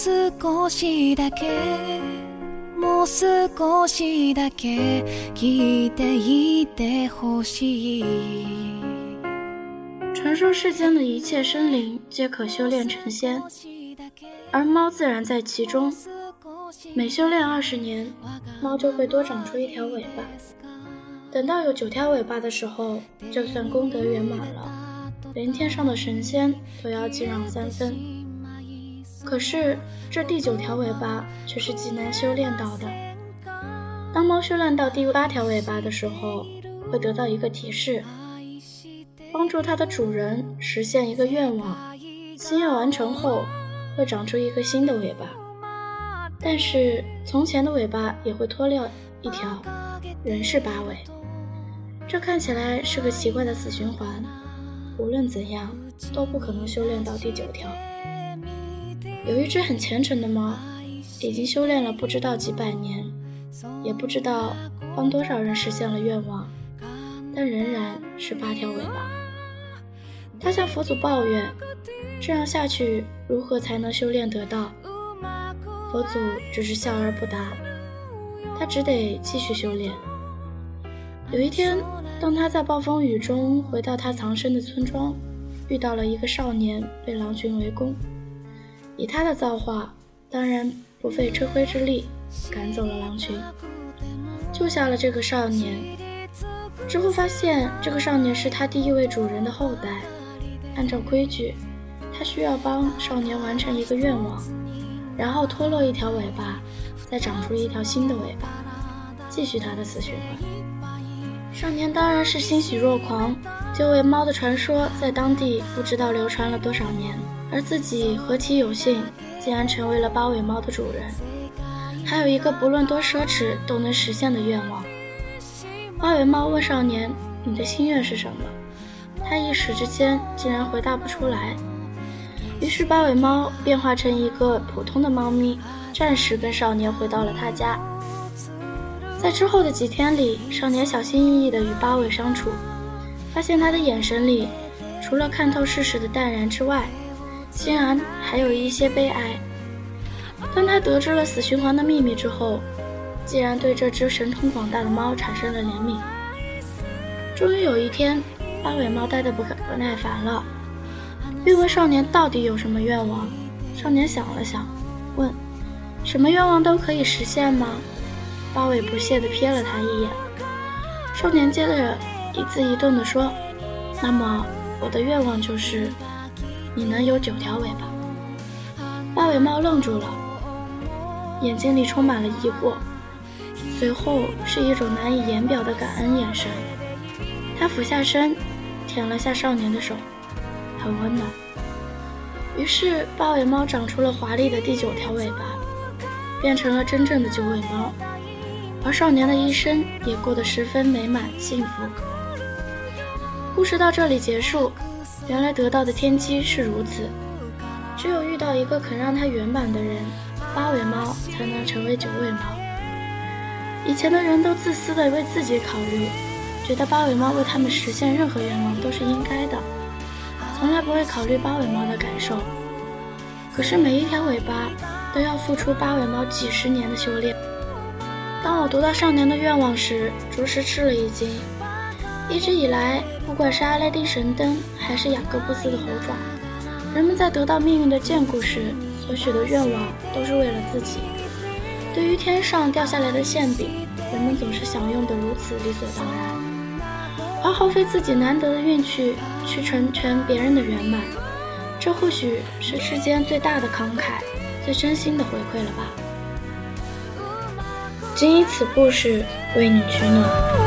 少しだけもう少しだけ聞いていてほしい传说世间的一切生灵皆可修炼成仙，而猫自然在其中。每修炼二十年，猫就会多长出一条尾巴。等到有九条尾巴的时候，就算功德圆满了，连天上的神仙都要敬让三分。 可是这第九条尾巴却是极难修炼到的。当猫修炼到第八条尾巴的时候，会得到一个提示，帮助它的主人实现一个愿望。心愿完成后，会长出一个新的尾巴。但是从前的尾巴也会脱掉一条，仍是八尾。这看起来是个奇怪的死循环，无论怎样都不可能修炼到第九条。有一只很虔诚的猫，已经修炼了不知道几百年，也不知道帮多少人实现了愿望，但仍然是八条尾巴。它向佛祖抱怨：这样下去如何才能修炼得道？佛祖只是笑而不答，他只得继续修炼。有一天，当他在暴风雨中回到他藏身的村庄，遇到了一个少年被狼群围攻。以他的造化，当然不费吹灰之力赶走了狼群，救下了这个少年。之后发现这个少年是他第一位主人的后代，按照规矩，他需要帮少年完成一个愿望。然后脱落一条尾巴，再长出一条新的尾巴，继续他的死循环。少年当然是欣喜若狂，就为猫的传说在当地不知道流传了多少年，而自己何其有幸，竟然成为了八尾猫的主人，还有一个不论多奢侈都能实现的愿望。八尾猫问少年：“你的心愿是什么？”他一时之间竟然回答不出来。于是八尾猫变化成一个普通的猫咪，暂时跟少年回到了他家。在之后的几天里，少年小心翼翼地与八尾相处，发现他的眼神里，除了看透世事的淡然之外，竟然还有一些悲哀。当他得知了死循环的秘密之后，竟然对这只神通广大的猫产生了怜悯。终于有一天，八尾猫待得不可不耐烦了。并问少年到底有什么愿望。少年想了想，问：“什么愿望都可以实现吗？”八尾不屑地瞥了他一眼。少年接着一字一顿地说：“那么我的愿望就是，你能有九条尾巴。”八尾猫愣住了，眼睛里充满了疑惑，随后是一种难以言表的感恩眼神。他俯下身，舔了下少年的手。很温暖。于是，八尾猫长出了华丽的第九条尾巴，变成了真正的九尾猫。而少年的一生也过得十分美满幸福。故事到这里结束。原来得到的天机是如此：只有遇到一个肯让它圆满的人，八尾猫才能成为九尾猫。以前的人都自私的为自己考虑，觉得八尾猫为他们实现任何愿望都是应该的。从来不会考虑八尾猫的感受，可是每一条尾巴都要付出八尾猫几十年的修炼。当我读到少年的愿望时，着实吃了一惊。一直以来，不管是阿拉丁神灯，还是雅各布斯的猴爪，人们在得到命运的眷顾时所许的愿望，都是为了自己。对于天上掉下来的馅饼，人们总是享用的如此理所当然。而耗费自己难得的运气去成全别人的圆满，这或许是世间最大的慷慨，最真心的回馈了吧。仅以此故事为你取暖。